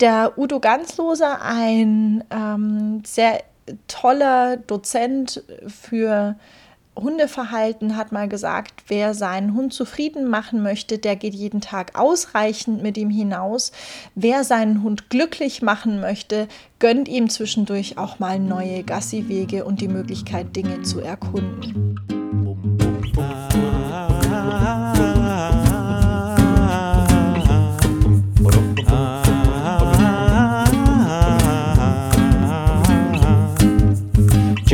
Der Udo Ganzloser, ein ähm, sehr toller Dozent für Hundeverhalten hat mal gesagt, wer seinen Hund zufrieden machen möchte, der geht jeden Tag ausreichend mit ihm hinaus. Wer seinen Hund glücklich machen möchte, gönnt ihm zwischendurch auch mal neue Gassiwege und die Möglichkeit, Dinge zu erkunden.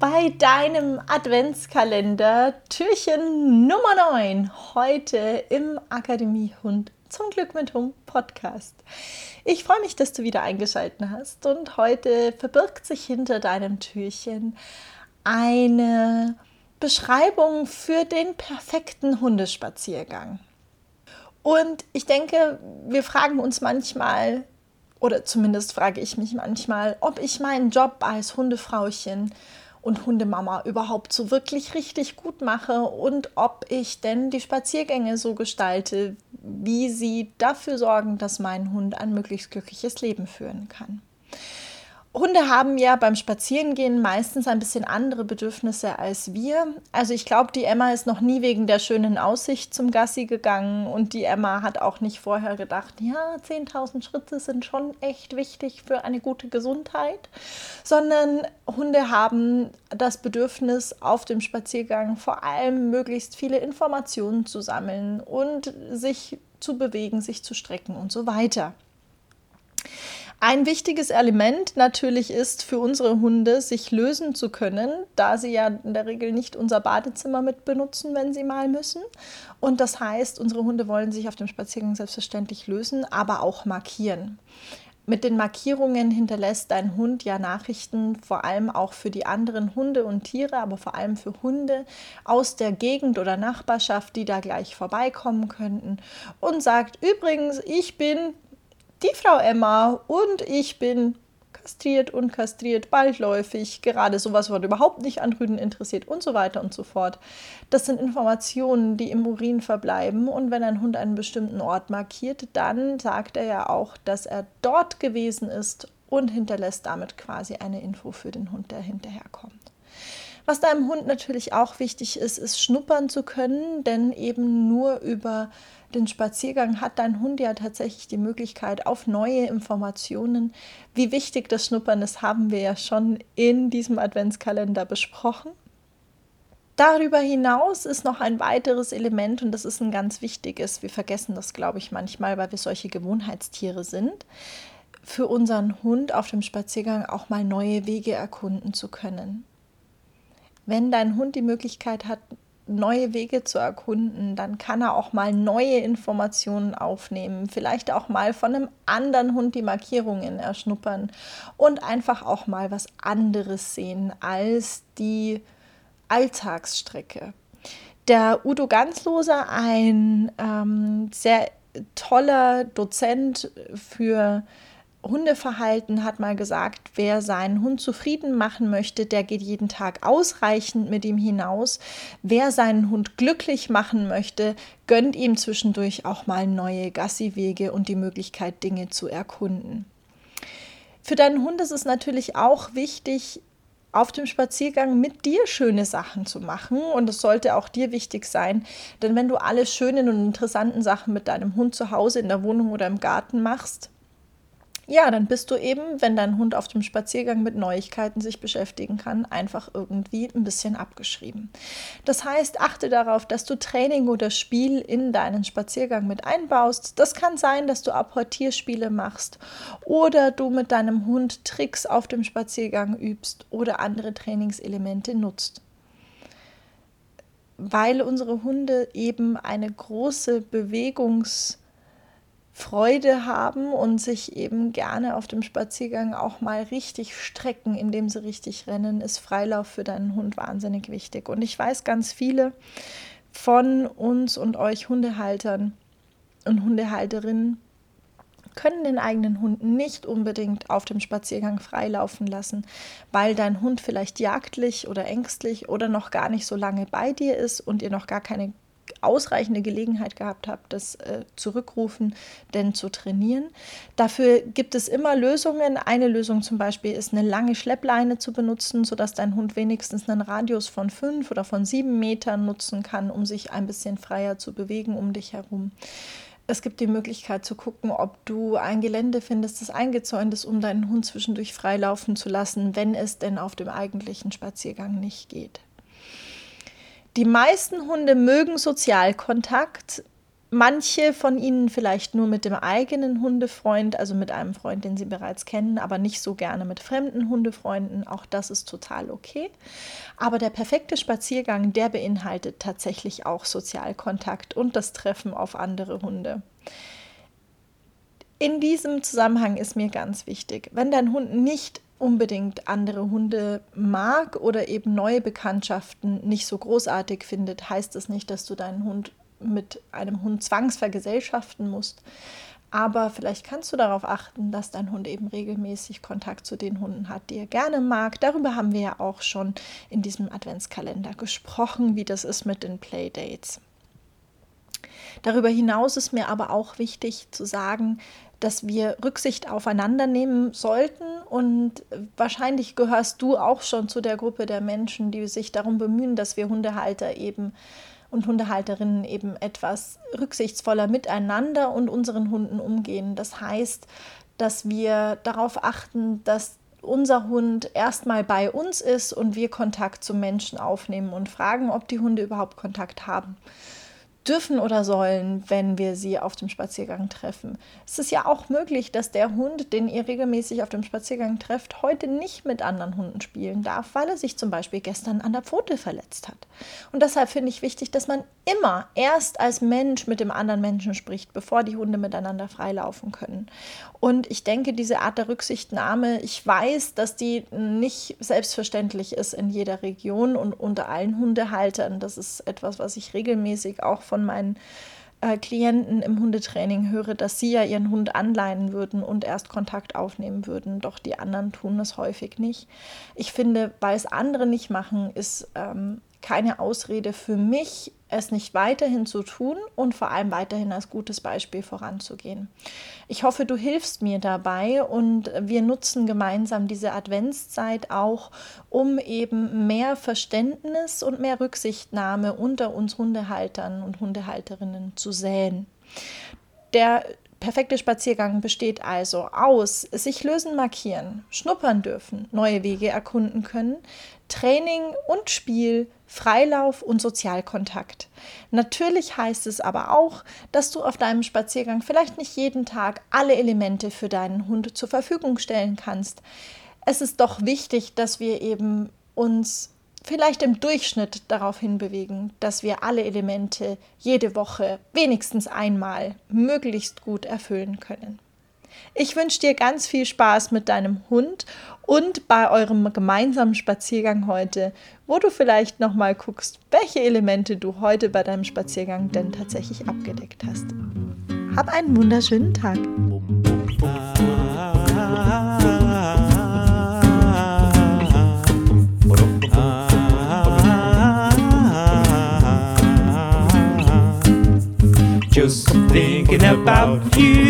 Bei deinem Adventskalender Türchen Nummer 9 heute im Akademie Hund zum Glück mit Hund Podcast. Ich freue mich, dass du wieder eingeschaltet hast und heute verbirgt sich hinter deinem Türchen eine Beschreibung für den perfekten Hundespaziergang. Und ich denke, wir fragen uns manchmal, oder zumindest frage ich mich manchmal, ob ich meinen Job als Hundefrauchen und Hundemama überhaupt so wirklich richtig gut mache und ob ich denn die Spaziergänge so gestalte, wie sie dafür sorgen, dass mein Hund ein möglichst glückliches Leben führen kann. Hunde haben ja beim Spazierengehen meistens ein bisschen andere Bedürfnisse als wir. Also ich glaube, die Emma ist noch nie wegen der schönen Aussicht zum Gassi gegangen und die Emma hat auch nicht vorher gedacht, ja, 10.000 Schritte sind schon echt wichtig für eine gute Gesundheit, sondern Hunde haben das Bedürfnis auf dem Spaziergang vor allem möglichst viele Informationen zu sammeln und sich zu bewegen, sich zu strecken und so weiter. Ein wichtiges Element natürlich ist für unsere Hunde, sich lösen zu können, da sie ja in der Regel nicht unser Badezimmer mit benutzen, wenn sie mal müssen. Und das heißt, unsere Hunde wollen sich auf dem Spaziergang selbstverständlich lösen, aber auch markieren. Mit den Markierungen hinterlässt dein Hund ja Nachrichten, vor allem auch für die anderen Hunde und Tiere, aber vor allem für Hunde aus der Gegend oder Nachbarschaft, die da gleich vorbeikommen könnten und sagt übrigens, ich bin die Frau Emma und ich bin kastriert und kastriert, baldläufig, gerade sowas, was überhaupt nicht an Rüden interessiert und so weiter und so fort. Das sind Informationen, die im Urin verbleiben und wenn ein Hund einen bestimmten Ort markiert, dann sagt er ja auch, dass er dort gewesen ist und hinterlässt damit quasi eine Info für den Hund, der hinterherkommt. Was deinem Hund natürlich auch wichtig ist, ist schnuppern zu können, denn eben nur über den Spaziergang hat dein Hund ja tatsächlich die Möglichkeit auf neue Informationen. Wie wichtig das Schnuppern ist, haben wir ja schon in diesem Adventskalender besprochen. Darüber hinaus ist noch ein weiteres Element und das ist ein ganz wichtiges. Wir vergessen das, glaube ich, manchmal, weil wir solche Gewohnheitstiere sind. Für unseren Hund auf dem Spaziergang auch mal neue Wege erkunden zu können. Wenn dein Hund die Möglichkeit hat, neue Wege zu erkunden, dann kann er auch mal neue Informationen aufnehmen, vielleicht auch mal von einem anderen Hund die Markierungen erschnuppern und einfach auch mal was anderes sehen als die Alltagsstrecke. Der Udo Ganzloser, ein ähm, sehr toller Dozent für Hundeverhalten hat mal gesagt, wer seinen Hund zufrieden machen möchte, der geht jeden Tag ausreichend mit ihm hinaus. Wer seinen Hund glücklich machen möchte, gönnt ihm zwischendurch auch mal neue Gassiwege und die Möglichkeit, Dinge zu erkunden. Für deinen Hund ist es natürlich auch wichtig, auf dem Spaziergang mit dir schöne Sachen zu machen. Und es sollte auch dir wichtig sein, denn wenn du alle schönen und interessanten Sachen mit deinem Hund zu Hause in der Wohnung oder im Garten machst, ja, dann bist du eben, wenn dein Hund auf dem Spaziergang mit Neuigkeiten sich beschäftigen kann, einfach irgendwie ein bisschen abgeschrieben. Das heißt, achte darauf, dass du Training oder Spiel in deinen Spaziergang mit einbaust. Das kann sein, dass du Apportierspiele machst oder du mit deinem Hund Tricks auf dem Spaziergang übst oder andere Trainingselemente nutzt weil unsere Hunde eben eine große Bewegungs- Freude haben und sich eben gerne auf dem Spaziergang auch mal richtig strecken, indem sie richtig rennen, ist Freilauf für deinen Hund wahnsinnig wichtig. Und ich weiß ganz viele von uns und euch Hundehaltern und Hundehalterinnen, können den eigenen Hund nicht unbedingt auf dem Spaziergang freilaufen lassen, weil dein Hund vielleicht jagdlich oder ängstlich oder noch gar nicht so lange bei dir ist und ihr noch gar keine ausreichende Gelegenheit gehabt habt, das äh, zurückrufen, denn zu trainieren. Dafür gibt es immer Lösungen. Eine Lösung zum Beispiel ist eine lange Schleppleine zu benutzen, sodass dein Hund wenigstens einen Radius von fünf oder von sieben Metern nutzen kann, um sich ein bisschen freier zu bewegen um dich herum. Es gibt die Möglichkeit zu gucken, ob du ein Gelände findest, das eingezäunt ist, um deinen Hund zwischendurch freilaufen zu lassen, wenn es denn auf dem eigentlichen Spaziergang nicht geht. Die meisten Hunde mögen Sozialkontakt, manche von ihnen vielleicht nur mit dem eigenen Hundefreund, also mit einem Freund, den sie bereits kennen, aber nicht so gerne mit fremden Hundefreunden. Auch das ist total okay. Aber der perfekte Spaziergang, der beinhaltet tatsächlich auch Sozialkontakt und das Treffen auf andere Hunde. In diesem Zusammenhang ist mir ganz wichtig, wenn dein Hund nicht unbedingt andere Hunde mag oder eben neue Bekanntschaften nicht so großartig findet, heißt das nicht, dass du deinen Hund mit einem Hund zwangsvergesellschaften musst. Aber vielleicht kannst du darauf achten, dass dein Hund eben regelmäßig Kontakt zu den Hunden hat, die er gerne mag. Darüber haben wir ja auch schon in diesem Adventskalender gesprochen, wie das ist mit den Playdates. Darüber hinaus ist mir aber auch wichtig zu sagen, dass wir Rücksicht aufeinander nehmen sollten. Und wahrscheinlich gehörst du auch schon zu der Gruppe der Menschen, die sich darum bemühen, dass wir Hundehalter eben und Hundehalterinnen eben etwas rücksichtsvoller miteinander und unseren Hunden umgehen. Das heißt, dass wir darauf achten, dass unser Hund erstmal bei uns ist und wir Kontakt zum Menschen aufnehmen und fragen, ob die Hunde überhaupt Kontakt haben dürfen oder sollen, wenn wir sie auf dem Spaziergang treffen. Es ist ja auch möglich, dass der Hund, den ihr regelmäßig auf dem Spaziergang trefft, heute nicht mit anderen Hunden spielen darf, weil er sich zum Beispiel gestern an der Pfote verletzt hat. Und deshalb finde ich wichtig, dass man immer erst als Mensch mit dem anderen Menschen spricht, bevor die Hunde miteinander freilaufen können. Und ich denke, diese Art der Rücksichtnahme, ich weiß, dass die nicht selbstverständlich ist in jeder Region und unter allen Hundehaltern. Das ist etwas, was ich regelmäßig auch von meinen äh, Klienten im Hundetraining höre, dass sie ja ihren Hund anleihen würden und erst Kontakt aufnehmen würden, doch die anderen tun das häufig nicht. Ich finde, weil es andere nicht machen, ist ähm, keine Ausrede für mich, es nicht weiterhin zu tun und vor allem weiterhin als gutes Beispiel voranzugehen. Ich hoffe, du hilfst mir dabei und wir nutzen gemeinsam diese Adventszeit auch, um eben mehr Verständnis und mehr Rücksichtnahme unter uns Hundehaltern und Hundehalterinnen zu säen. Der perfekte Spaziergang besteht also aus sich lösen, markieren, schnuppern dürfen, neue Wege erkunden können, Training und Spiel, Freilauf und Sozialkontakt. Natürlich heißt es aber auch, dass du auf deinem Spaziergang vielleicht nicht jeden Tag alle Elemente für deinen Hund zur Verfügung stellen kannst. Es ist doch wichtig, dass wir eben uns vielleicht im Durchschnitt darauf hinbewegen, dass wir alle Elemente jede Woche wenigstens einmal möglichst gut erfüllen können. Ich wünsche dir ganz viel Spaß mit deinem Hund und bei eurem gemeinsamen Spaziergang heute, wo du vielleicht noch mal guckst, welche Elemente du heute bei deinem Spaziergang denn tatsächlich abgedeckt hast. Hab einen wunderschönen Tag. Just thinking about you